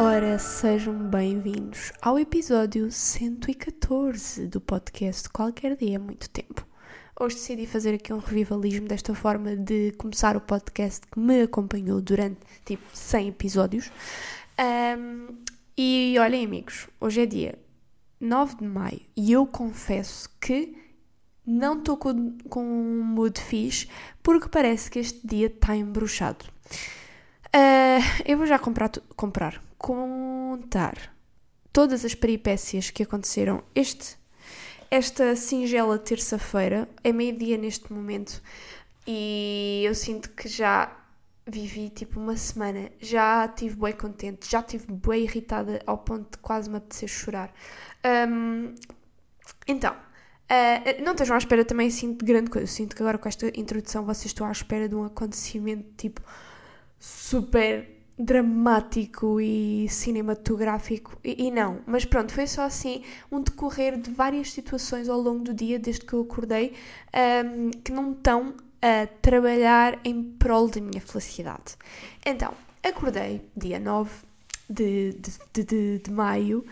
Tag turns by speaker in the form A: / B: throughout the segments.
A: Ora, sejam bem-vindos ao episódio 114 do podcast Qualquer Dia é Muito Tempo. Hoje decidi fazer aqui um revivalismo desta forma de começar o podcast que me acompanhou durante tipo 100 episódios. Um, e olhem, amigos, hoje é dia 9 de maio e eu confesso que não estou com, com um mood fixe porque parece que este dia está embruxado. Uh, eu vou já comprar, comprar, contar todas as peripécias que aconteceram este, esta singela terça-feira. É meio-dia neste momento e eu sinto que já vivi tipo uma semana, já estive bem contente, já estive bem irritada ao ponto de quase me apetecer chorar. Um, então, uh, não estejam à espera também assim de grande coisa. Eu sinto que agora com esta introdução vocês estão à espera de um acontecimento tipo super dramático e cinematográfico e, e, não, mas pronto, foi só assim um decorrer de várias situações ao longo do dia desde que eu acordei um, que não estão a trabalhar em prol da minha felicidade. Então, acordei dia 9 de, de, de, de maio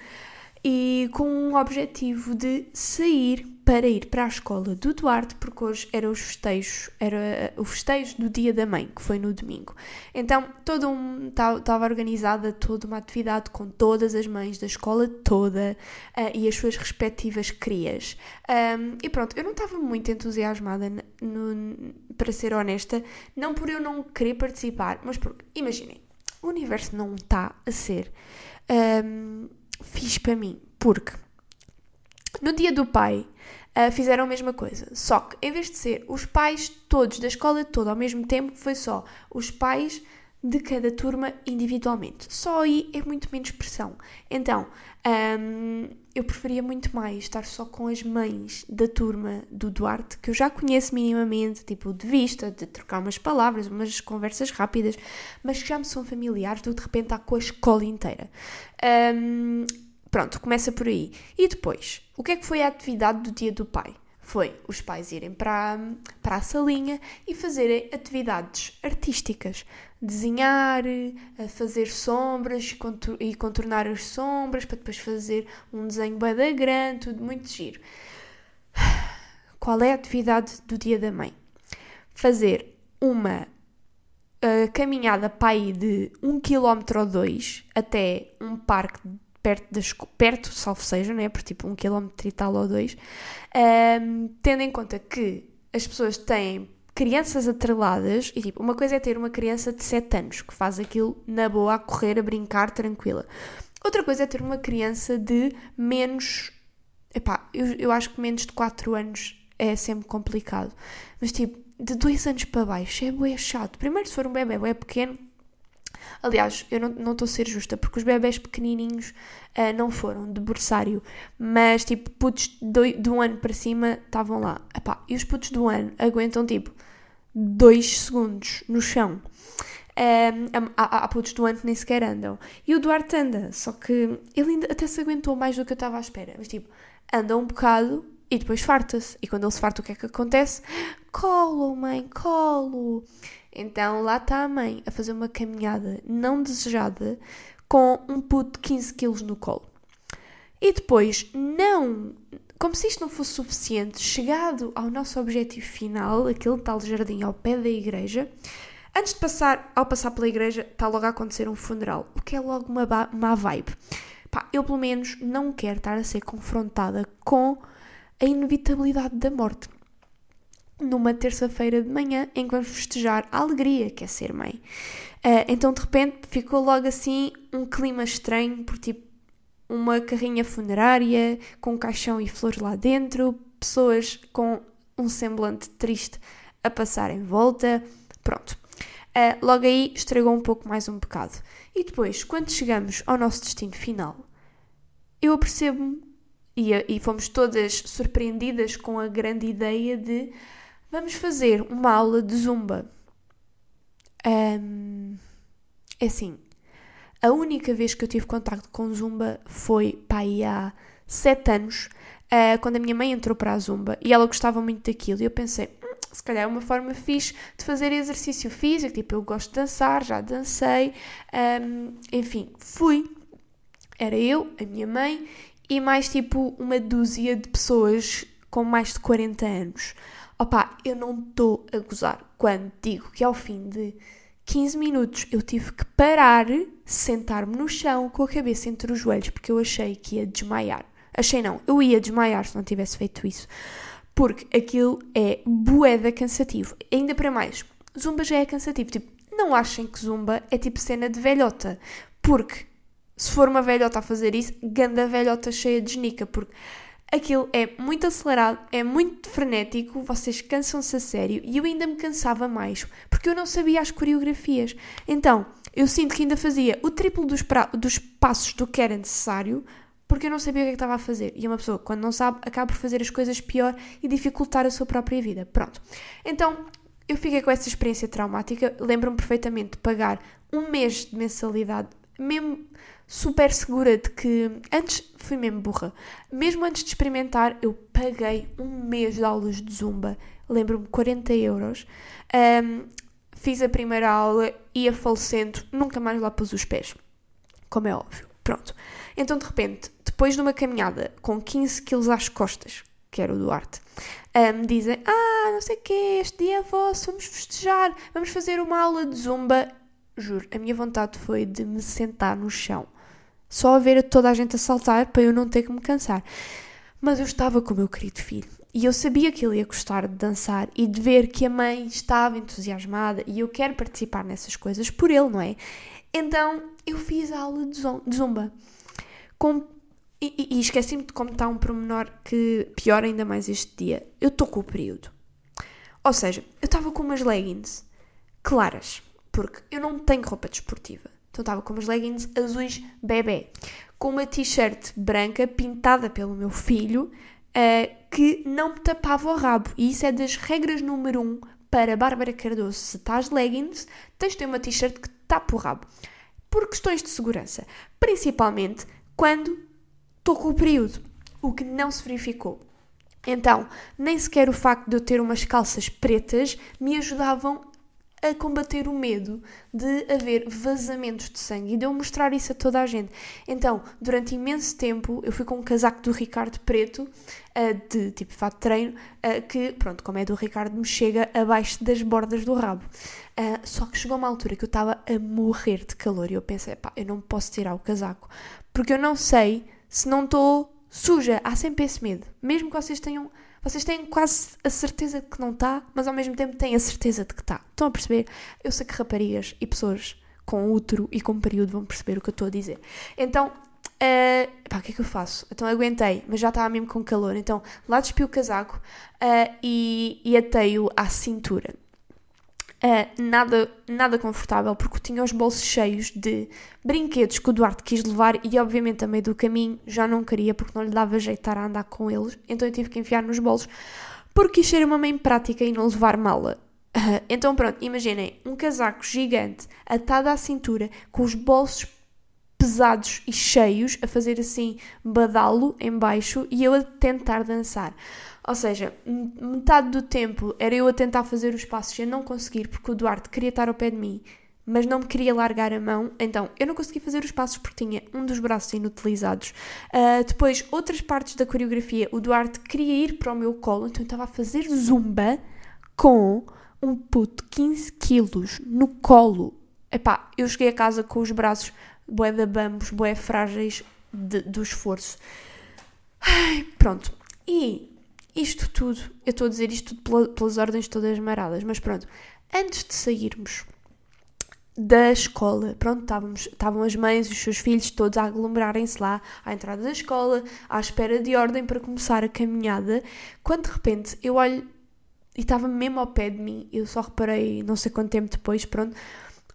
A: e com um objetivo de sair para ir para a escola do Duarte, porque hoje era os festejos, era eh, o festejo do Dia da Mãe, que foi no domingo. Então, todo um estava organizada toda uma atividade com todas as mães da escola toda uh, e as suas respectivas crias. Um, e pronto, eu não estava muito entusiasmada, no, para ser honesta, não por eu não querer participar, mas porque, imaginem, o universo não está a ser um, fixe para mim, porque no dia do pai, uh, fizeram a mesma coisa. Só que, em vez de ser os pais todos da escola toda ao mesmo tempo, foi só os pais de cada turma individualmente. Só aí é muito menos pressão. Então, um, eu preferia muito mais estar só com as mães da turma do Duarte, que eu já conheço minimamente, tipo de vista, de trocar umas palavras, umas conversas rápidas, mas que já me são familiares do de repente estar com a escola inteira. Um, Pronto, começa por aí. E depois, o que é que foi a atividade do dia do pai? Foi os pais irem para, para a salinha e fazerem atividades artísticas. Desenhar, fazer sombras e contornar as sombras para depois fazer um desenho bem da grande, tudo muito giro. Qual é a atividade do dia da mãe? Fazer uma uh, caminhada para aí de um quilómetro ou dois até um parque perto, das, perto salvo seja, né? por tipo um quilómetro e tal ou dois, um, tendo em conta que as pessoas têm crianças atreladas, e tipo, uma coisa é ter uma criança de 7 anos que faz aquilo na boa, a correr, a brincar, tranquila. Outra coisa é ter uma criança de menos. Epá, eu, eu acho que menos de 4 anos é sempre complicado. Mas tipo, de 2 anos para baixo é bué chato. Primeiro, se for um bebê é pequeno, Aliás, eu não estou a ser justa, porque os bebés pequenininhos uh, não foram de berçário, mas tipo, putos de, de um ano para cima estavam lá. Epá, e os putos do ano aguentam tipo 2 segundos no chão. Um, há, há putos do ano que nem sequer andam. E o Duarte anda, só que ele ainda até se aguentou mais do que eu estava à espera. Mas tipo, anda um bocado e depois farta-se. E quando ele se farta, o que é que acontece? Colo, mãe, colo. Então lá está a mãe a fazer uma caminhada não desejada com um puto de 15 quilos no colo. E depois, não, como se isto não fosse suficiente, chegado ao nosso objetivo final, aquele tal jardim ao pé da igreja, antes de passar, ao passar pela igreja, está logo a acontecer um funeral, o que é logo uma má vibe. Pá, eu pelo menos não quero estar a ser confrontada com a inevitabilidade da morte numa terça-feira de manhã em que vamos festejar a alegria que é ser mãe. Uh, então de repente ficou logo assim um clima estranho, por tipo uma carrinha funerária com caixão e flores lá dentro, pessoas com um semblante triste a passar em volta. Pronto. Uh, logo aí estragou um pouco mais um bocado. E depois, quando chegamos ao nosso destino final, eu apercebo-me e, e fomos todas surpreendidas com a grande ideia de Vamos fazer uma aula de zumba. Um, é assim, a única vez que eu tive contato com zumba foi pá, há sete anos, uh, quando a minha mãe entrou para a zumba e ela gostava muito daquilo. E eu pensei, hum, se calhar é uma forma fixe de fazer exercício físico. Tipo, eu gosto de dançar, já dancei. Um, enfim, fui Era eu, a minha mãe e mais tipo uma dúzia de pessoas com mais de 40 anos. Opa, eu não estou a gozar quando digo que ao fim de 15 minutos eu tive que parar, sentar-me no chão com a cabeça entre os joelhos porque eu achei que ia desmaiar. Achei não, eu ia desmaiar se não tivesse feito isso. Porque aquilo é boeda cansativo. Ainda para mais, zumba já é cansativo. Tipo, não achem que zumba é tipo cena de velhota. Porque se for uma velhota a fazer isso, ganda velhota cheia de genica. Porque aquilo é muito acelerado, é muito frenético, vocês cansam-se a sério e eu ainda me cansava mais porque eu não sabia as coreografias. Então, eu sinto que ainda fazia o triplo dos, dos passos do que era necessário porque eu não sabia o que, é que estava a fazer. E uma pessoa, quando não sabe, acaba por fazer as coisas pior e dificultar a sua própria vida. Pronto. Então, eu fiquei com essa experiência traumática. Lembro-me perfeitamente de pagar um mês de mensalidade, mesmo super segura de que antes fui mesmo burra. Mesmo antes de experimentar, eu paguei um mês de aulas de zumba. Lembro-me 40 euros. Um, fiz a primeira aula, ia falecendo, nunca mais lá pus os pés. Como é óbvio. Pronto. Então, de repente, depois de uma caminhada com 15 quilos às costas, que era o Duarte, um, dizem: Ah, não sei o quê, este dia é vosso, vamos festejar, vamos fazer uma aula de zumba. Juro, a minha vontade foi de me sentar no chão só a ver toda a gente a saltar para eu não ter que me cansar. Mas eu estava com o meu querido filho e eu sabia que ele ia gostar de dançar e de ver que a mãe estava entusiasmada e eu quero participar nessas coisas por ele, não é? Então eu fiz a aula de zumba. Com, e, e esqueci-me de está um pormenor que pior ainda mais este dia. Eu estou com o período. Ou seja, eu estava com umas leggings claras, porque eu não tenho roupa desportiva. Então estava com umas leggings azuis bebê, com uma t-shirt branca pintada pelo meu filho, uh, que não me tapava o rabo. E isso é das regras número um para Bárbara Cardoso. Se estás leggings, tens de ter uma t-shirt que tapa o rabo. Por questões de segurança. Principalmente quando estou com o período. O que não se verificou. Então, nem sequer o facto de eu ter umas calças pretas me ajudavam a combater o medo de haver vazamentos de sangue e de eu mostrar isso a toda a gente. Então, durante imenso tempo, eu fui com um casaco do Ricardo preto, uh, de tipo fato de treino, uh, que, pronto, como é do Ricardo, me chega abaixo das bordas do rabo. Uh, só que chegou uma altura que eu estava a morrer de calor e eu pensei, pá, eu não posso tirar o casaco, porque eu não sei se não estou suja. Há sempre esse medo. Mesmo que vocês tenham vocês têm quase a certeza de que não está, mas ao mesmo tempo têm a certeza de que está. Estão a perceber? Eu sei que raparigas e pessoas com útero e com período vão perceber o que eu estou a dizer. Então, uh, pá, o que é que eu faço? Então aguentei, mas já estava mesmo com calor. Então lá despi o casaco uh, e, e atei-o à cintura. Uh, nada, nada confortável, porque tinha os bolsos cheios de brinquedos que o Duarte quis levar e, obviamente, a meio do caminho já não queria, porque não lhe dava jeito a andar com eles, então eu tive que enfiar nos bolsos, porque quis ser uma mãe prática e não levar mala. Uh, então, pronto, imaginem um casaco gigante atado à cintura, com os bolsos pesados e cheios, a fazer assim badalo em baixo e eu a tentar dançar. Ou seja, metade do tempo era eu a tentar fazer os passos e a não conseguir porque o Duarte queria estar ao pé de mim, mas não me queria largar a mão, então eu não consegui fazer os passos porque tinha um dos braços inutilizados. Uh, depois, outras partes da coreografia, o Duarte queria ir para o meu colo, então eu estava a fazer zumba com um puto 15 quilos no colo. Epá, eu cheguei a casa com os braços bué da bambos, bué frágeis de, do esforço. Ai, pronto. E isto tudo, eu estou a dizer isto tudo pelas ordens todas maradas, mas pronto, antes de sairmos da escola, pronto, estávamos, estavam as mães e os seus filhos todos a aglomerarem-se lá à entrada da escola, à espera de ordem para começar a caminhada, quando de repente eu olho e estava mesmo ao pé de mim, eu só reparei não sei quanto tempo depois, pronto,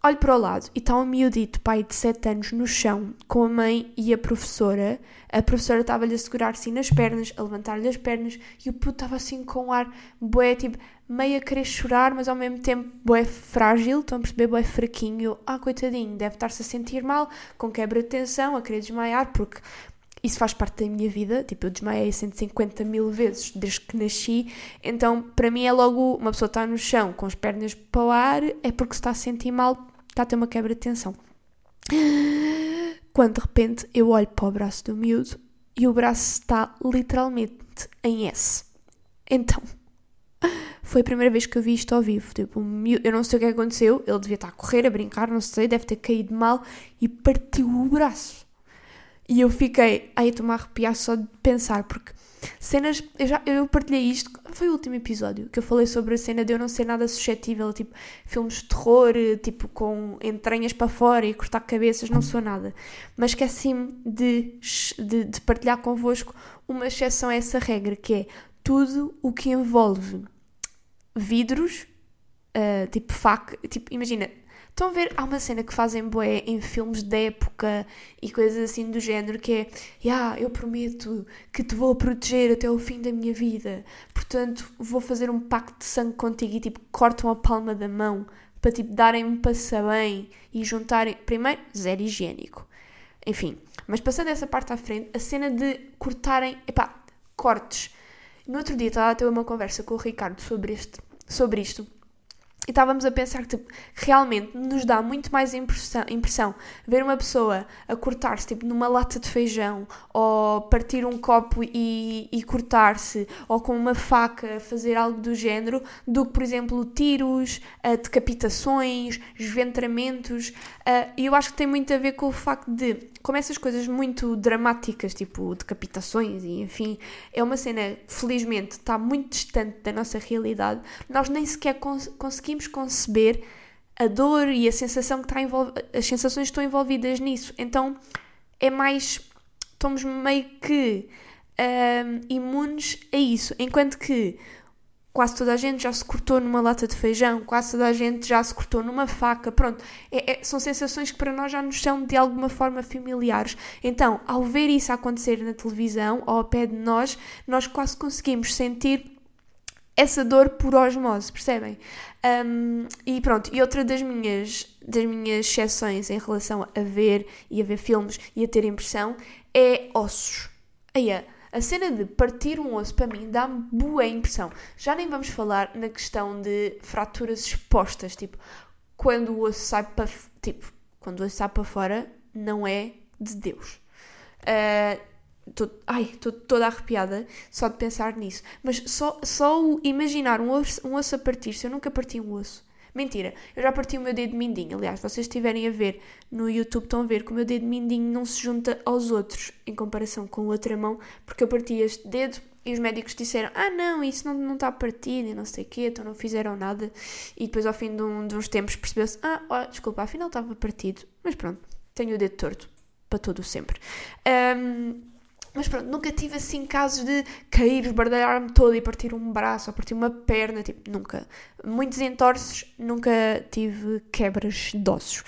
A: olho para o lado e está um miudito, pai de 7 anos, no chão, com a mãe e a professora. A professora estava-lhe a segurar assim nas pernas, a levantar-lhe as pernas, e o puto estava assim com um ar bué, tipo, meio a querer chorar, mas ao mesmo tempo bué frágil, estão a perceber, bué fraquinho. Ah, coitadinho, deve estar-se a sentir mal, com quebra de tensão, a querer desmaiar, porque isso faz parte da minha vida, tipo, eu desmaiei 150 mil vezes desde que nasci, então para mim é logo uma pessoa está no chão com as pernas para o ar, é porque se está a sentir mal está a ter uma quebra de tensão. quando de repente eu olho para o braço do miúdo e o braço está literalmente em S. Então, foi a primeira vez que eu vi isto ao vivo. Tipo, eu não sei o que aconteceu, ele devia estar a correr, a brincar, não sei, deve ter caído mal e partiu o braço. E eu fiquei, ai, estou-me a arrepiar só de pensar, porque cenas, eu já eu partilhei isto, foi o último episódio que eu falei sobre a cena de eu não ser nada suscetível, tipo, filmes de terror, tipo, com entranhas para fora e cortar cabeças, não sou nada. Mas esqueci-me de, de, de partilhar convosco uma exceção a essa regra, que é tudo o que envolve vidros, uh, tipo faca, tipo, imagina, estão a ver, há uma cena que fazem boé em filmes de época e coisas assim do género que é, yeah, eu prometo que te vou proteger até o fim da minha vida, portanto vou fazer um pacto de sangue contigo e tipo cortam a palma da mão para tipo darem um passa bem e juntarem, primeiro, zero higiênico. Enfim, mas passando essa parte à frente, a cena de cortarem, epá, cortes. No outro dia estava a ter uma conversa com o Ricardo sobre, este, sobre isto e estávamos a pensar que tipo, realmente nos dá muito mais impressão, impressão ver uma pessoa a cortar-se tipo, numa lata de feijão ou partir um copo e, e cortar-se ou com uma faca fazer algo do género do que, por exemplo, tiros, uh, decapitações, esventramentos. Uh, e eu acho que tem muito a ver com o facto de, como essas coisas muito dramáticas, tipo decapitações e enfim, é uma cena felizmente está muito distante da nossa realidade, nós nem sequer cons conseguimos conceber a dor e a sensação que está envol... as sensações que estão envolvidas nisso. Então é mais. estamos meio que um, imunes a isso. Enquanto que quase toda a gente já se cortou numa lata de feijão, quase toda a gente já se cortou numa faca, pronto. É, é, são sensações que para nós já nos são de alguma forma familiares. Então, ao ver isso acontecer na televisão ou ao pé de nós, nós quase conseguimos sentir essa dor por osmose, percebem? Um, e pronto, e outra das minhas, das minhas exceções em relação a ver e a ver filmes e a ter impressão é ossos. Aí é, a cena de partir um osso para mim dá-me boa impressão. Já nem vamos falar na questão de fraturas expostas, tipo, quando o osso sai para, tipo, quando o osso sai para fora, não é de Deus. Uh, Tô, ai, estou toda arrepiada só de pensar nisso. Mas só, só imaginar um osso, um osso a partir-se, eu nunca parti um osso. Mentira, eu já parti o meu dedo mindinho. Aliás, vocês estiverem a ver no YouTube, estão a ver que o meu dedo mindinho não se junta aos outros em comparação com a outra mão, porque eu parti este dedo e os médicos disseram: Ah, não, isso não, não está partido e não sei o quê, então não fizeram nada. E depois, ao fim de, um, de uns tempos, percebeu-se: Ah, oh, desculpa, afinal estava partido. Mas pronto, tenho o dedo torto para todo sempre. Um, mas pronto, nunca tive assim casos de cair, esbardalhar-me todo e partir um braço ou partir uma perna, tipo, nunca. Muitos entorces, nunca tive quebras de ossos.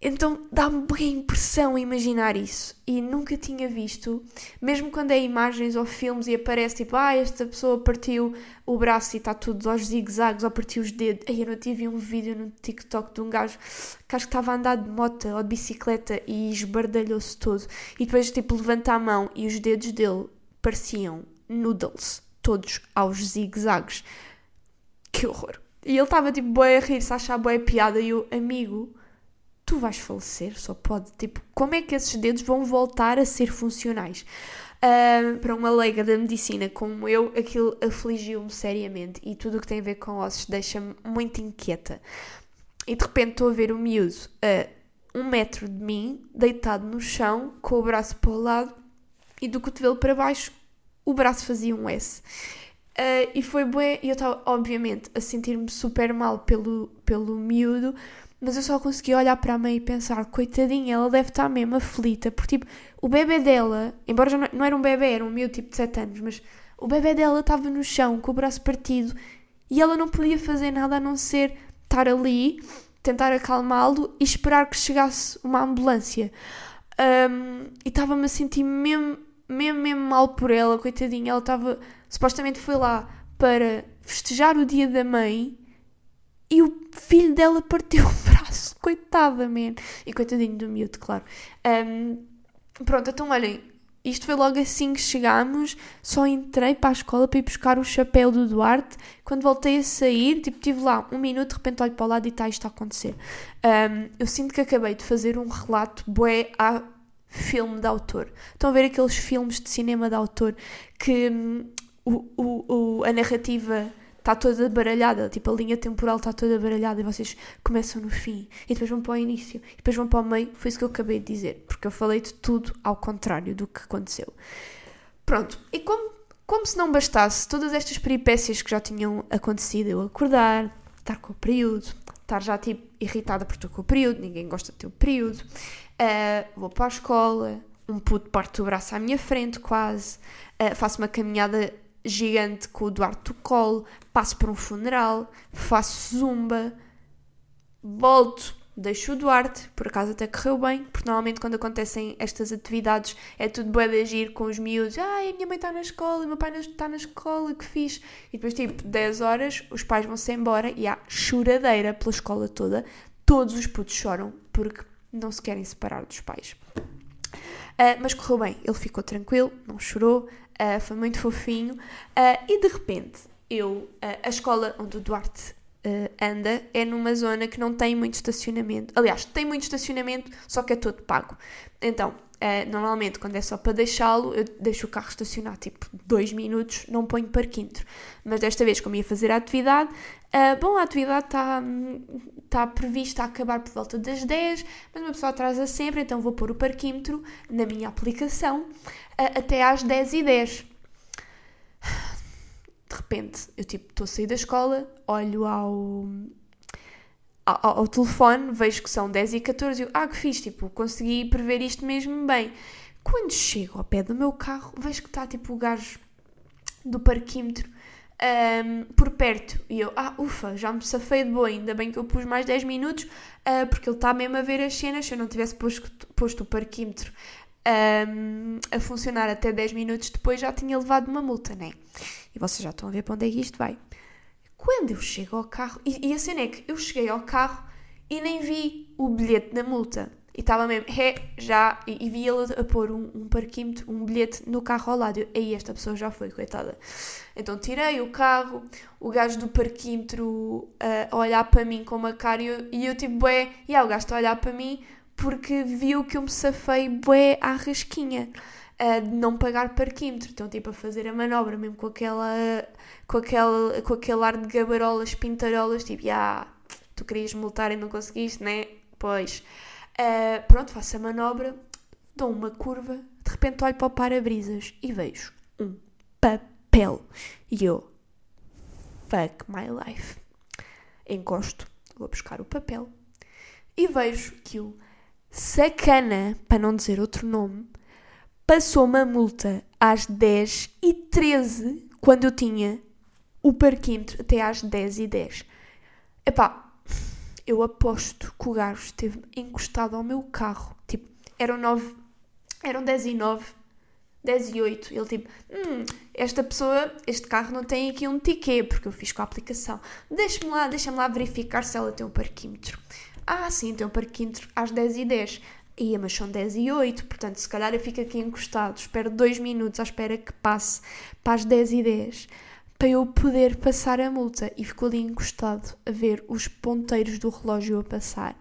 A: Então dá-me bem impressão imaginar isso. E nunca tinha visto, mesmo quando é imagens ou filmes e aparece tipo, ah, esta pessoa partiu o braço e está tudo aos zigue-zagues ou partiu os dedos. Aí eu não tive um vídeo no TikTok de um gajo que acho que estava a andar de moto ou de bicicleta e esbardalhou-se todo. E depois tipo levanta a mão e os dedos dele pareciam noodles, todos aos zigue-zagues. Que horror. E ele estava tipo boi a rir-se, a achar boa piada e o amigo tu vais falecer, só pode. Tipo, como é que esses dedos vão voltar a ser funcionais? Uh, para uma leiga da medicina como eu, aquilo afligiu-me seriamente e tudo o que tem a ver com ossos deixa-me muito inquieta. E de repente estou a ver o miúdo a um metro de mim, deitado no chão, com o braço para o lado e do cotovelo para baixo, o braço fazia um S. Uh, e foi bué, e eu estava, obviamente, a sentir-me super mal pelo, pelo miúdo, mas eu só consegui olhar para a mãe e pensar, coitadinha, ela deve estar mesmo aflita, porque tipo, o bebê dela, embora já não era um bebê, era um meu tipo de 7 anos, mas o bebê dela estava no chão com o braço partido e ela não podia fazer nada a não ser estar ali, tentar acalmá-lo e esperar que chegasse uma ambulância. Um, e estava-me a sentir mesmo, mesmo, mesmo mal por ela, coitadinha. Ela estava, supostamente foi lá para festejar o dia da mãe e o filho dela partiu o braço. Coitada, man. E coitadinho do miúdo, claro. Um, pronto, então olhem, Isto foi logo assim que chegámos. Só entrei para a escola para ir buscar o chapéu do Duarte. Quando voltei a sair, tipo, tive lá um minuto, de repente olho para o lado e está isto a acontecer. Um, eu sinto que acabei de fazer um relato bué a filme de autor. Estão a ver aqueles filmes de cinema de autor que hum, o, o, o, a narrativa está toda baralhada, tipo a linha temporal está toda baralhada e vocês começam no fim e depois vão para o início e depois vão para o meio. Foi isso que eu acabei de dizer, porque eu falei de tudo ao contrário do que aconteceu. Pronto, e como, como se não bastasse todas estas peripécias que já tinham acontecido, eu acordar, estar com o período, estar já tipo irritada por estou com o período, ninguém gosta do teu período, uh, vou para a escola, um puto parte do braço à minha frente quase, uh, faço uma caminhada gigante com o Duarte colo, passo por um funeral, faço zumba, volto, deixo o Duarte, por acaso até correu bem, porque normalmente quando acontecem estas atividades é tudo bué de agir com os miúdos, ai, a minha mãe está na escola, o meu pai está na escola, que fiz. E depois, tipo, 10 horas, os pais vão-se embora e há choradeira pela escola toda, todos os putos choram porque não se querem separar dos pais. Uh, mas correu bem, ele ficou tranquilo, não chorou, uh, foi muito fofinho. Uh, e de repente, eu, a escola onde o Duarte anda é numa zona que não tem muito estacionamento. Aliás, tem muito estacionamento, só que é todo pago. Então, normalmente, quando é só para deixá-lo, eu deixo o carro estacionar tipo dois minutos, não ponho parquímetro. Mas desta vez, como ia fazer a atividade, bom, a atividade está tá prevista a acabar por volta das 10, mas uma pessoa atrasa sempre, então vou pôr o parquímetro na minha aplicação até às 10 e 10. De repente, eu tipo, estou a sair da escola, olho ao, ao, ao, telefone, vejo que são 10 e 14 e eu, ah, que fiz, tipo, consegui prever isto mesmo bem. Quando chego ao pé do meu carro, vejo que está tipo o gajo do parquímetro um, por perto. E eu, ah, ufa, já me safei de boa, ainda bem que eu pus mais 10 minutos, uh, porque ele está mesmo a ver as cenas. Se eu não tivesse posto, posto o parquímetro um, a funcionar até 10 minutos depois, já tinha levado uma multa, né? E vocês já estão a ver para onde é que isto vai. Quando eu chego ao carro, e, e a cena é que eu cheguei ao carro e nem vi o bilhete da multa. E estava mesmo, é, já, e, e vi ele a pôr um, um parquímetro, um bilhete no carro ao lado. Aí esta pessoa já foi, coitada. Então tirei o carro, o gajo do parquímetro uh, a olhar para mim com uma cara e eu, e eu tipo, bué, e yeah, o gajo está a olhar para mim porque viu que eu me safei bué à rasquinha uh, de não pagar parquímetro. Então, tipo, a fazer a manobra mesmo com aquela, com aquele, com aquele ar de gabarolas, pintarolas, tipo, yeah, tu querias multar e não conseguiste, né? Pois. Uh, pronto, faço a manobra, dou uma curva, de repente olho para o para-brisas e vejo um papel. E eu, fuck my life. Encosto, vou buscar o papel e vejo que o sacana, para não dizer outro nome, passou uma multa às 10 e 13 quando eu tinha o parquímetro até às 10 e 10. Epá, eu aposto que o gajo esteve encostado ao meu carro. Tipo, eram 9, eram 10 e 9, 10 e 8. Ele tipo, hum, esta pessoa, este carro não tem aqui um ticket, porque eu fiz com a aplicação. Deixa-me lá, deixa-me lá verificar se ela tem um parquímetro. Ah, sim, tem um parquímetro às 10 e 10. Ia, mas são 10 e 8, portanto, se calhar eu fico aqui encostado, espero 2 minutos à espera que passe para as 10 e 10 para eu poder passar a multa. E ficou ali encostado a ver os ponteiros do relógio a passar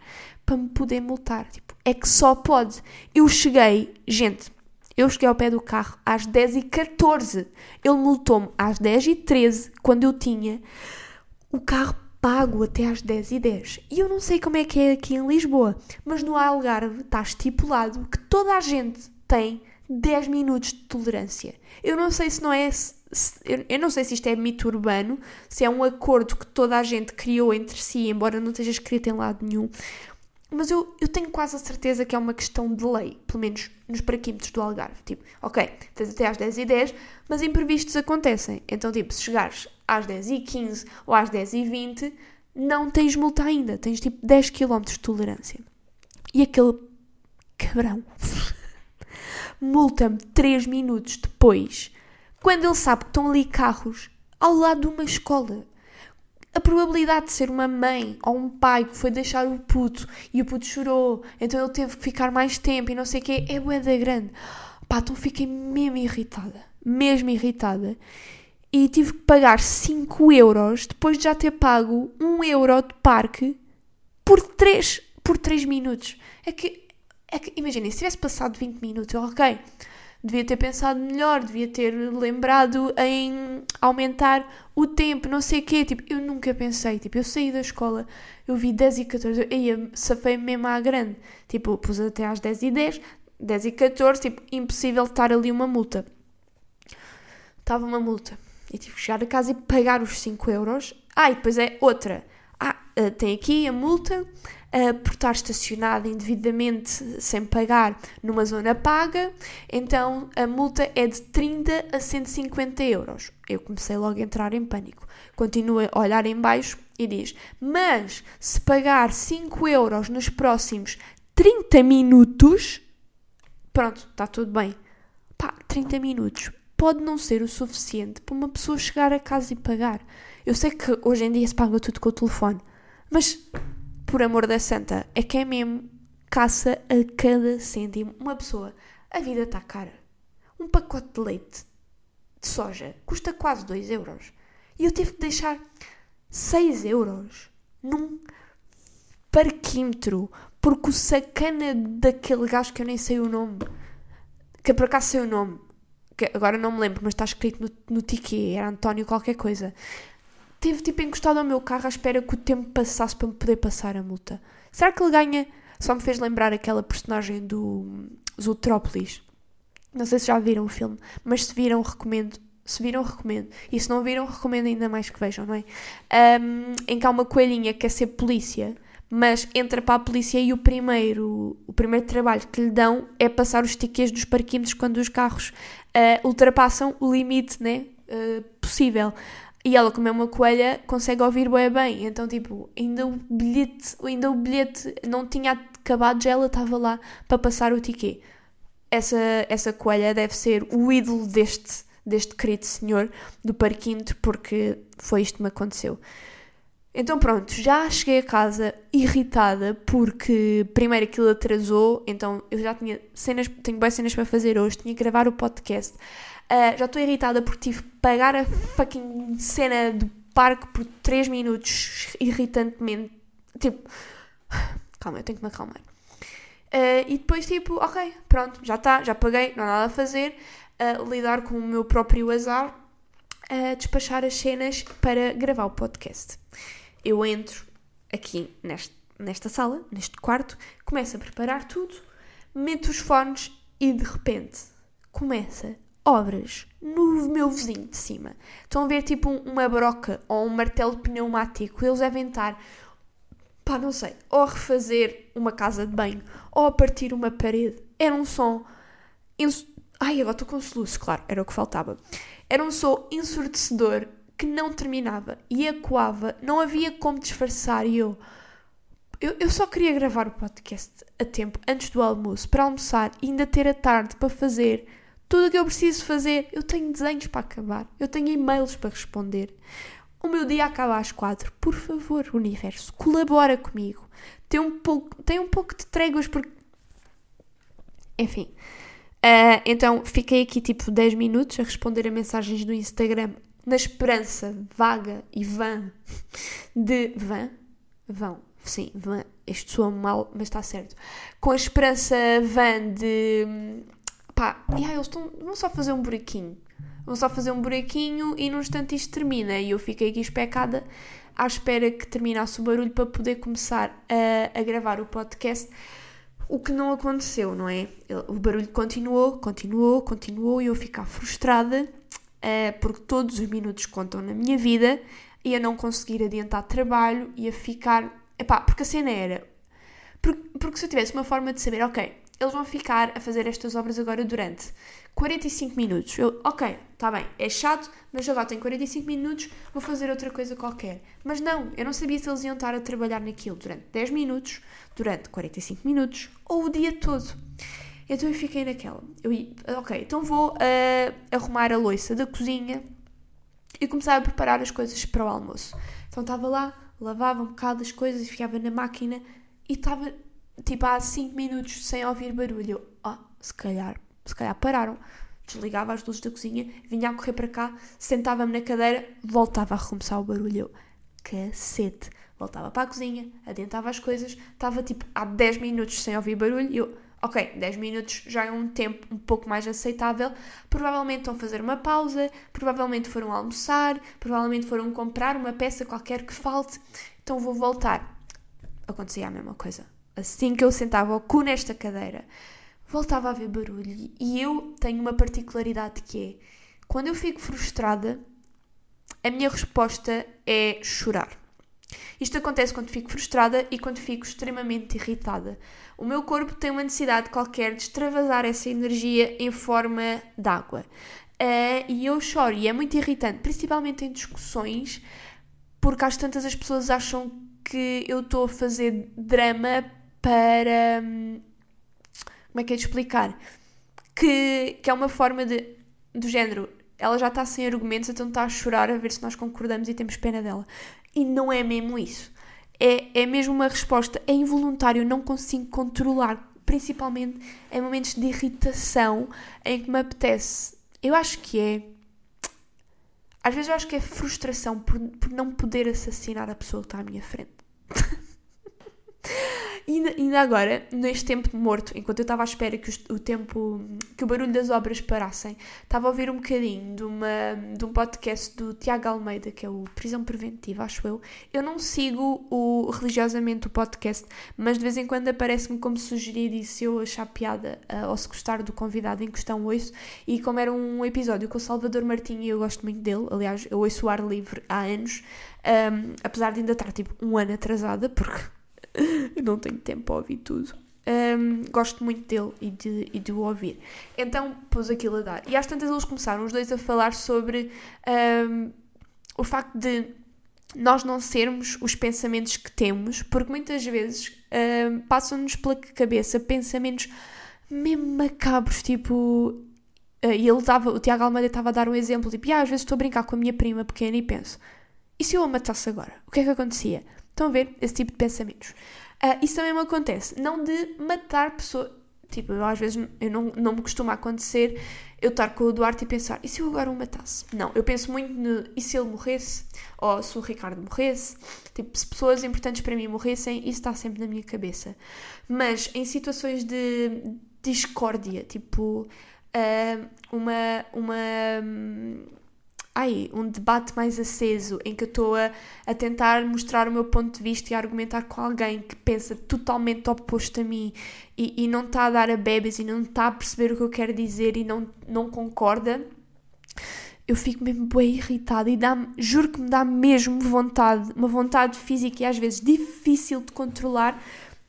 A: para me poder multar. Tipo, é que só pode. Eu cheguei, gente, eu cheguei ao pé do carro às 10 e 14 Ele multou-me às 10 e 13 quando eu tinha o carro pago até às 10 e 10 E eu não sei como é que é aqui em Lisboa, mas no Algarve está estipulado que toda a gente tem 10 minutos de tolerância. Eu não sei se não é. Se, eu não sei se isto é mito urbano, se é um acordo que toda a gente criou entre si, embora não esteja escrito em lado nenhum. Mas eu, eu tenho quase a certeza que é uma questão de lei, pelo menos nos paraquímetros do Algarve. Tipo, ok, tens até às 10 e 10 mas imprevistos acontecem. Então, tipo, se chegares às 10 e 15 ou às 10 e 20 não tens multa ainda, tens tipo 10 km de tolerância. E aquele cabrão multa-me 3 minutos depois, quando ele sabe que estão ali carros ao lado de uma escola a probabilidade de ser uma mãe ou um pai que foi deixar o puto e o puto chorou, então ele teve que ficar mais tempo e não sei o quê, é boeda grande. Pá, então fiquei mesmo irritada. Mesmo irritada. E tive que pagar 5 euros depois de já ter pago 1 euro de parque por 3, por 3 minutos. É que, é que imaginem, se tivesse passado 20 minutos, ok, devia ter pensado melhor, devia ter lembrado em aumentar o tempo, não sei o quê. Tipo, eu nunca pensei. Tipo, eu saí da escola, eu vi 10 e 14, eu ia, safei mesmo à grande. Tipo, pus até às 10 e 10, 10 e 14, tipo, impossível estar ali uma multa. Estava uma multa. E tive que chegar a casa e pagar os 5 euros. Ah, e depois é outra. Ah, eh, tem aqui a multa uh, por estar estacionado indevidamente sem pagar numa zona paga, então a multa é de 30 a 150 euros. Eu comecei logo a entrar em pânico. Continua a olhar em baixo e diz: Mas se pagar 5 euros nos próximos 30 minutos, pronto, está tudo bem. Pá, 30 minutos pode não ser o suficiente para uma pessoa chegar a casa e pagar. Eu sei que hoje em dia se paga tudo com o telefone, mas por amor da santa, é que é mesmo caça a cada cêntimo. Uma pessoa, a vida está cara. Um pacote de leite de soja custa quase 2 euros. E eu tive que deixar 6 euros num parquímetro porque o sacana daquele gajo que eu nem sei o nome, que por acaso sei o nome, agora não me lembro, mas está escrito no, no ticket, era António qualquer coisa teve tipo encostado ao meu carro à espera que o tempo passasse para me poder passar a multa. Será que ele ganha? Só me fez lembrar aquela personagem do Zootrópolis. Não sei se já viram o filme, mas se viram, recomendo. Se viram, recomendo. E se não viram, recomendo ainda mais que vejam, não é? Um, em que há uma coelhinha que quer ser polícia, mas entra para a polícia e o primeiro, o primeiro trabalho que lhe dão é passar os tickets dos parquímetros quando os carros uh, ultrapassam o limite né, uh, possível. E ela, como é uma coelha, consegue ouvir bem bem. Então, tipo, ainda o bilhete, ainda o bilhete não tinha acabado, já ela estava lá para passar o ticket. Essa, essa coelha deve ser o ídolo deste, deste querido senhor do parquímetro, porque foi isto que me aconteceu. Então pronto, já cheguei a casa irritada porque primeiro aquilo atrasou, então eu já tinha cenas, tenho bem cenas para fazer hoje, tinha que gravar o podcast. Uh, já estou irritada porque tive que pagar a fucking cena do parque por 3 minutos irritantemente. Tipo, calma, eu tenho que me acalmar. Uh, e depois, tipo, ok, pronto, já está, já paguei, não há nada a fazer. Uh, lidar com o meu próprio azar, despachar as cenas para gravar o podcast. Eu entro aqui neste, nesta sala, neste quarto, começo a preparar tudo, meto os fones e de repente começa obras no meu vizinho de cima. Estão a ver tipo uma broca ou um martelo pneumático. Eles devem estar, pá, não sei, ou a refazer uma casa de banho ou a partir uma parede. Era um som. Ins... Ai, agora estou com soluços, claro, era o que faltava. Era um som ensurdecedor que não terminava e ecoava, não havia como disfarçar. E eu, eu, eu só queria gravar o podcast a tempo, antes do almoço, para almoçar e ainda ter a tarde para fazer tudo o que eu preciso fazer. Eu tenho desenhos para acabar. Eu tenho e-mails para responder. O meu dia acaba às quatro. Por favor, universo, colabora comigo. Tem um pouco, tem um pouco de tréguas porque... Enfim. Uh, então, fiquei aqui tipo 10 minutos a responder a mensagens do Instagram na esperança vaga e vã de... Vã? Vão. Sim, vã. Isto soa mal, mas está certo. Com a esperança vã de pá, yeah, eles estão, vão só fazer um buraquinho. Vão só fazer um buraquinho e num instante isto termina. E eu fiquei aqui especada à espera que terminasse o barulho para poder começar a, a gravar o podcast. O que não aconteceu, não é? O barulho continuou, continuou, continuou e eu ficar frustrada uh, porque todos os minutos contam na minha vida e a não conseguir adiantar trabalho e a ficar. Epá, porque a cena era. Porque, porque se eu tivesse uma forma de saber, ok, eles vão ficar a fazer estas obras agora durante 45 minutos. Eu, ok, está bem, é chato, mas agora tenho 45 minutos, vou fazer outra coisa qualquer. Mas não, eu não sabia se eles iam estar a trabalhar naquilo durante 10 minutos, durante 45 minutos ou o dia todo. Então eu fiquei naquela. Eu, ok, então vou uh, arrumar a louça da cozinha e começar a preparar as coisas para o almoço. Então estava lá, lavava um bocado as coisas e ficava na máquina e estava tipo há 5 minutos sem ouvir barulho. Oh, se calhar se calhar pararam. Desligava as luzes da cozinha, vinha a correr para cá, sentava-me na cadeira, voltava a recomeçar o barulho. Cacete. Voltava para a cozinha, adiantava as coisas, estava tipo há 10 minutos sem ouvir barulho e eu, ok, 10 minutos já é um tempo um pouco mais aceitável. Provavelmente a fazer uma pausa, provavelmente foram almoçar, provavelmente foram comprar uma peça qualquer que falte, então vou voltar. Acontecia a mesma coisa. Assim que eu sentava o cu nesta cadeira, voltava a ver barulho e eu tenho uma particularidade que é quando eu fico frustrada, a minha resposta é chorar. Isto acontece quando fico frustrada e quando fico extremamente irritada. O meu corpo tem uma necessidade qualquer de extravasar essa energia em forma de água. Uh, e eu choro, e é muito irritante, principalmente em discussões, porque às tantas as pessoas acham que eu estou a fazer drama para. Hum, como é que é de explicar? Que, que é uma forma de. do género, ela já está sem argumentos, então está a chorar a ver se nós concordamos e temos pena dela. E não é mesmo isso. É, é mesmo uma resposta, é involuntário, não consigo controlar, principalmente em momentos de irritação em que me apetece. Eu acho que é. Às vezes eu acho que é frustração por, por não poder assassinar a pessoa que está à minha frente. E ainda agora, neste tempo morto, enquanto eu estava à espera que o, tempo, que o barulho das obras parassem, estava a ouvir um bocadinho de, uma, de um podcast do Tiago Almeida, que é o Prisão Preventiva, acho eu. Eu não sigo o, religiosamente o podcast, mas de vez em quando aparece-me como sugerido e se eu achar piada uh, ou se gostar do convidado em questão, ouço. E como era um episódio com o Salvador Martinho e eu gosto muito dele, aliás, eu ouço o ar livre há anos, um, apesar de ainda estar tipo um ano atrasada, porque eu não tenho tempo para ouvir tudo. Um, gosto muito dele e de, e de o ouvir. Então pus aquilo a dar. E às tantas eles começaram os dois a falar sobre um, o facto de nós não sermos os pensamentos que temos, porque muitas vezes um, passam-nos pela cabeça pensamentos mesmo macabros, tipo. Uh, e ele estava, o Tiago Almeida estava a dar um exemplo, tipo, ah, às vezes estou a brincar com a minha prima pequena e penso, e se eu a matasse agora? O que é que acontecia? Estão a ver esse tipo de pensamentos. Uh, isso também me acontece. Não de matar pessoas. Tipo, eu, às vezes eu não, não me costuma acontecer eu estar com o Duarte e pensar, e se eu agora o matasse? Não, eu penso muito no e se ele morresse? Ou se o Ricardo morresse? Tipo, se pessoas importantes para mim morressem, isso está sempre na minha cabeça. Mas em situações de discórdia, tipo, uh, uma. uma ai, um debate mais aceso em que eu estou a, a tentar mostrar o meu ponto de vista e argumentar com alguém que pensa totalmente oposto a mim e, e não está a dar a bebes e não está a perceber o que eu quero dizer e não, não concorda, eu fico mesmo bem irritada e dá juro que me dá mesmo vontade, uma vontade física e às vezes difícil de controlar,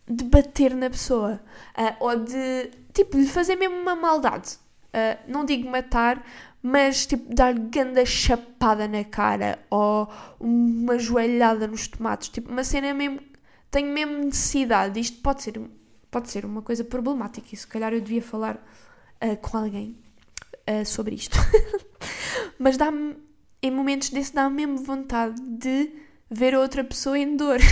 A: de bater na pessoa uh, ou de, tipo, lhe fazer mesmo uma maldade. Uh, não digo matar, mas tipo dar ganda chapada na cara ou uma joelhada nos tomates, tipo uma cena mesmo, tenho mesmo necessidade, isto pode ser, pode ser uma coisa problemática e se calhar eu devia falar uh, com alguém uh, sobre isto, mas dá-me, em momentos desse dá-me mesmo vontade de ver outra pessoa em dor.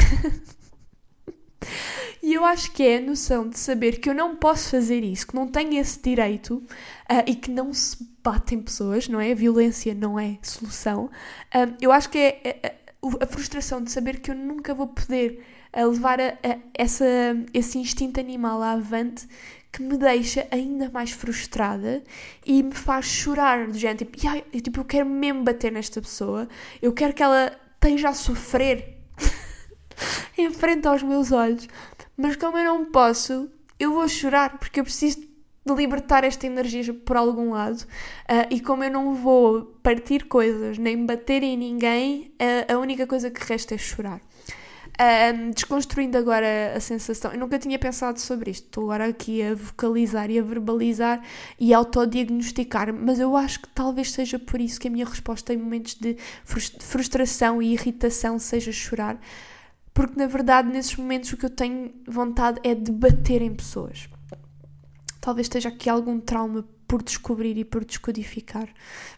A: E eu acho que é a noção de saber que eu não posso fazer isso, que não tenho esse direito uh, e que não se batem pessoas, não é? A violência não é solução. Uh, eu acho que é a, é, é, a, frustração de saber que eu nunca vou poder uh, levar a, a essa, esse instinto animal à avante que me deixa ainda mais frustrada e me faz chorar do género, tipo, eu, tipo, eu quero mesmo bater nesta pessoa, eu quero que ela esteja a sofrer em frente aos meus olhos, mas como eu não posso, eu vou chorar porque eu preciso de libertar esta energia por algum lado uh, e como eu não vou partir coisas nem bater em ninguém, uh, a única coisa que resta é chorar. Uh, desconstruindo agora a sensação, eu nunca tinha pensado sobre isto, estou agora aqui a vocalizar e a verbalizar e a autodiagnosticar, mas eu acho que talvez seja por isso que a minha resposta em momentos de frustração e irritação seja chorar porque na verdade nesses momentos o que eu tenho vontade é de bater em pessoas. Talvez esteja aqui algum trauma por descobrir e por descodificar.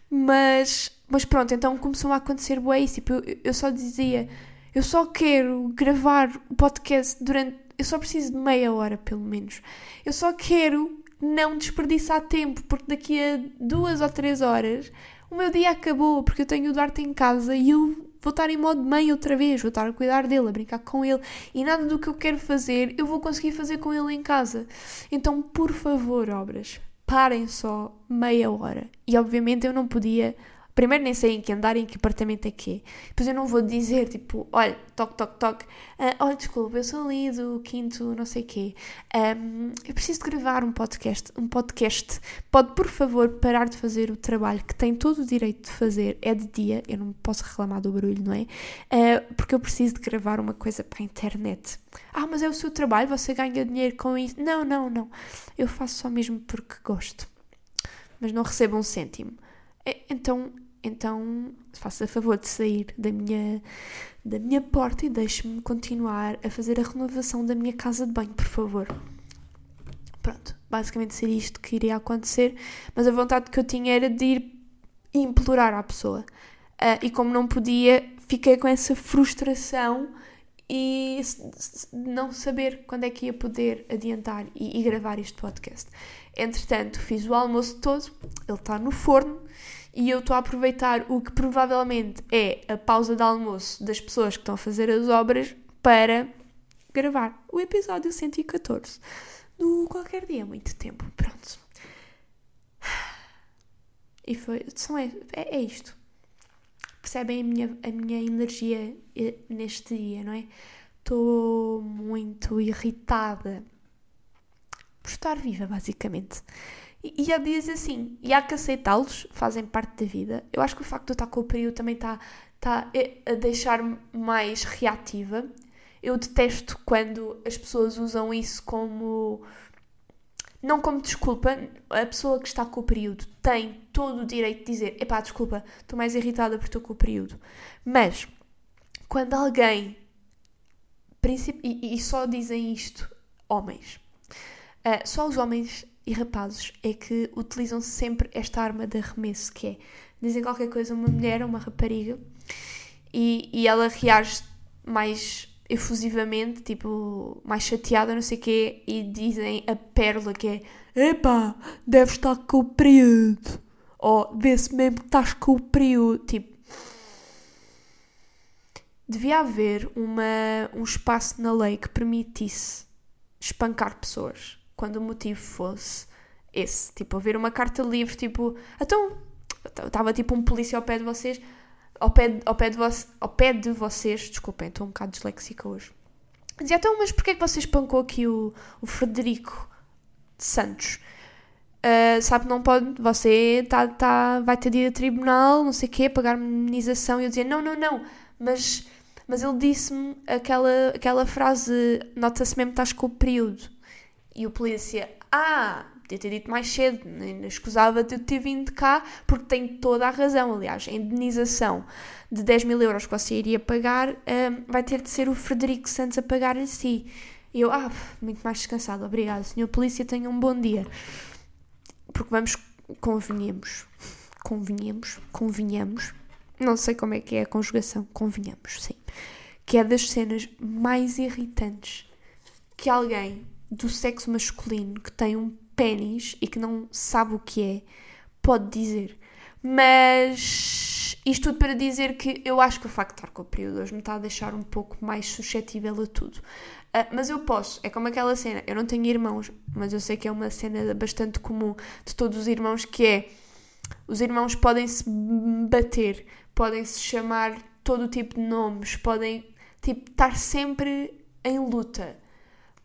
A: Mas, mas pronto, então começou a acontecer bué isso. Tipo, eu, eu só dizia, eu só quero gravar o podcast durante. Eu só preciso de meia hora, pelo menos. Eu só quero não desperdiçar tempo, porque daqui a duas ou três horas o meu dia acabou, porque eu tenho o Duarte em casa e eu vou estar em modo mãe outra vez, vou estar a cuidar dele, a brincar com ele e nada do que eu quero fazer eu vou conseguir fazer com ele em casa. Então, por favor, obras, parem só meia hora. E obviamente eu não podia Primeiro nem sei em que andar em que apartamento é que é. Depois eu não vou dizer, tipo, olha, toque, toque, toque. Uh, olha, desculpa, eu sou ali do quinto não sei quê. Um, eu preciso de gravar um podcast. Um podcast. Pode, por favor, parar de fazer o trabalho que tem todo o direito de fazer. É de dia, eu não posso reclamar do barulho, não é? Uh, porque eu preciso de gravar uma coisa para a internet. Ah, mas é o seu trabalho, você ganha dinheiro com isso. Não, não, não. Eu faço só mesmo porque gosto. Mas não recebo um cêntimo. Então então, faça a favor de sair da minha, da minha porta e deixe-me continuar a fazer a renovação da minha casa de banho, por favor. Pronto, basicamente seria isto que iria acontecer, mas a vontade que eu tinha era de ir implorar à pessoa. Uh, e como não podia, fiquei com essa frustração e não saber quando é que ia poder adiantar e, e gravar este podcast. Entretanto, fiz o almoço todo, ele está no forno e eu estou a aproveitar o que provavelmente é a pausa de almoço das pessoas que estão a fazer as obras para gravar o episódio 114 do Qualquer Dia Muito Tempo. Pronto. E foi. São, é, é isto. Percebem a minha, a minha energia eh, neste dia, não é? Estou muito irritada por estar viva, basicamente. E, e há dias assim, e há que aceitá-los, fazem parte da vida. Eu acho que o facto de eu estar com o período também está, está a deixar-me mais reativa. Eu detesto quando as pessoas usam isso como. Não como desculpa, a pessoa que está com o período tem todo o direito de dizer: epá, desculpa, estou mais irritada porque estou com o período. Mas, quando alguém. E, e só dizem isto homens. Uh, só os homens e rapazes é que utilizam sempre esta arma de arremesso, que é dizem qualquer coisa a uma mulher, a uma rapariga, e, e ela reage mais efusivamente, tipo, mais chateada, não sei o quê, e dizem a pérola que é Epá, deves estar com o período. Ou vê-se mesmo que estás com o período. Tipo, devia haver uma, um espaço na lei que permitisse espancar pessoas quando o motivo fosse esse. Tipo, haver uma carta livre, tipo, então, estava tipo um polícia ao pé de vocês, ao pé, ao pé, de, vo ao pé de vocês, desculpem, estou um bocado disléxica hoje. Dizia, então, mas porquê é que você espancou aqui o, o Frederico Santos? Uh, sabe, não pode, você tá, tá, vai ter de ir a tribunal, não sei o quê, pagar indenização. E eu dizia, não, não, não, mas, mas ele disse-me aquela, aquela frase, nota-se mesmo que estás com o período. E o polícia, ah, podia ter dito mais cedo, escusava de ter vindo cá, porque tem toda a razão. Aliás, a indenização de 10 mil euros que você iria pagar um, vai ter de ser o Frederico Santos a pagar em si. E eu, ah, muito mais descansado, obrigado, senhor polícia, tenha um bom dia. Porque vamos, convenhamos, convenhamos, convenhamos, não sei como é que é a conjugação, convenhamos, sim. Que é das cenas mais irritantes que alguém do sexo masculino que tem um pênis e que não sabe o que é, pode dizer. Mas isto tudo para dizer que eu acho que o facto de estar com o período hoje me está a deixar um pouco mais suscetível a tudo. Uh, mas eu posso, é como aquela cena, eu não tenho irmãos, mas eu sei que é uma cena bastante comum de todos os irmãos que é os irmãos podem se bater, podem se chamar todo o tipo de nomes, podem tipo, estar sempre em luta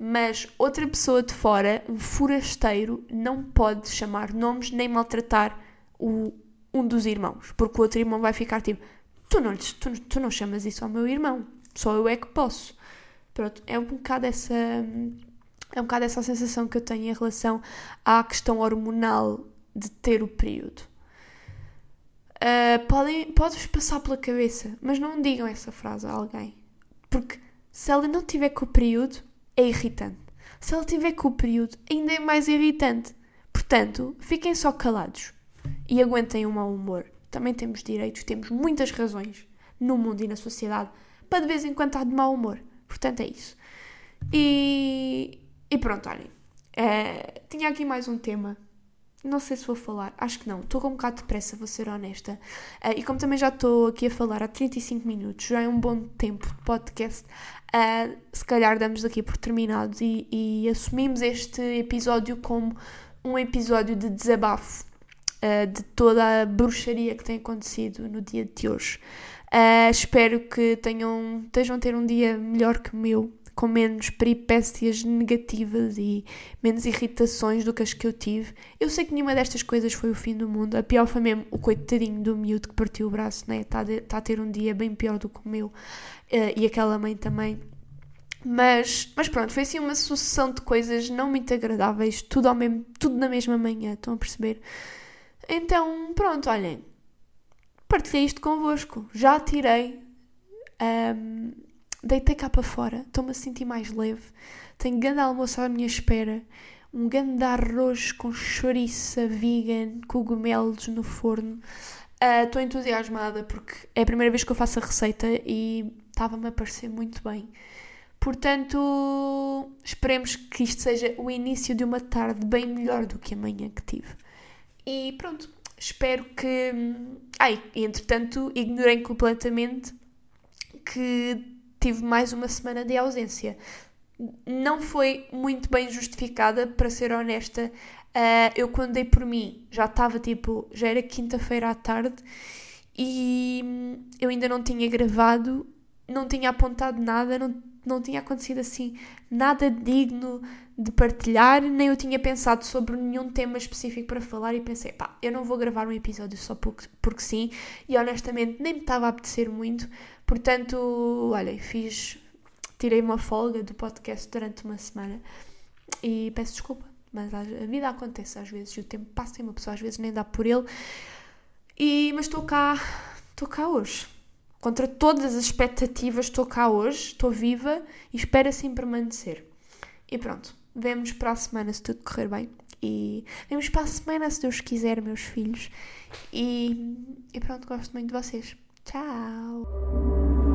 A: mas outra pessoa de fora, um forasteiro, não pode chamar nomes nem maltratar o, um dos irmãos, porque o outro irmão vai ficar tipo: tu não, tu, tu não chamas isso ao meu irmão, só eu é que posso. Pronto, é um bocado essa. É um bocado essa sensação que eu tenho em relação à questão hormonal de ter o período. Uh, podem, pode-vos passar pela cabeça, mas não digam essa frase a alguém. Porque se ela não tiver com o período, é irritante. Se ela tiver com o período, ainda é mais irritante. Portanto, fiquem só calados e aguentem o mau humor. Também temos direitos, temos muitas razões no mundo e na sociedade para de vez em quando estar de mau humor. Portanto, é isso. E, e pronto, olhem. Uh, tinha aqui mais um tema. Não sei se vou falar, acho que não. Estou com um bocado de pressa, vou ser honesta. Uh, e como também já estou aqui a falar há 35 minutos, já é um bom tempo de podcast, uh, se calhar damos aqui por terminados e, e, assumimos este episódio como um episódio de desabafo uh, de toda a bruxaria que tem acontecido no dia de hoje. espero que tenham, estejam a ter um dia melhor que o meu com menos peripécias negativas e menos irritações do que as que eu tive. Eu sei que nenhuma destas coisas foi o fim do mundo. A pior foi mesmo o coitadinho do miúdo que partiu o braço, né? Está tá a ter um dia bem pior do que o meu. Uh, e aquela mãe também. Mas, mas pronto, foi assim uma sucessão de coisas não muito agradáveis, tudo, ao mesmo, tudo na mesma manhã, estão a perceber? Então, pronto, olhem, partilhei isto convosco. Já tirei um, deitei cá para fora, estou-me a sentir mais leve. Tenho grande almoço à minha espera, um grande arroz com chouriça vegan, cogumelos no forno. Ah, estou uh, entusiasmada porque é a primeira vez que eu faço a receita e estava-me a parecer muito bem. Portanto, esperemos que isto seja o início de uma tarde bem melhor do que a manhã que tive. E pronto, espero que. Ai, entretanto, ignorei completamente que tive mais uma semana de ausência. Não foi muito bem justificada, para ser honesta. Uh, eu, quando dei por mim, já estava tipo, já era quinta-feira à tarde e eu ainda não tinha gravado, não tinha apontado nada, não, não tinha acontecido assim nada digno de partilhar, nem eu tinha pensado sobre nenhum tema específico para falar e pensei, pá, eu não vou gravar um episódio só porque, porque sim, e honestamente nem me estava a apetecer muito, Portanto, olha, fiz. Tirei uma folga do podcast durante uma semana e peço desculpa, mas a vida acontece às vezes o tempo passa e uma pessoa às vezes nem dá por ele. E, mas estou cá, estou cá hoje. Contra todas as expectativas, estou cá hoje, estou viva e espero assim permanecer. E pronto, vemos para a semana se tudo correr bem. E vemos para a semana se Deus quiser, meus filhos. E, e pronto, gosto muito de vocês. Tchau!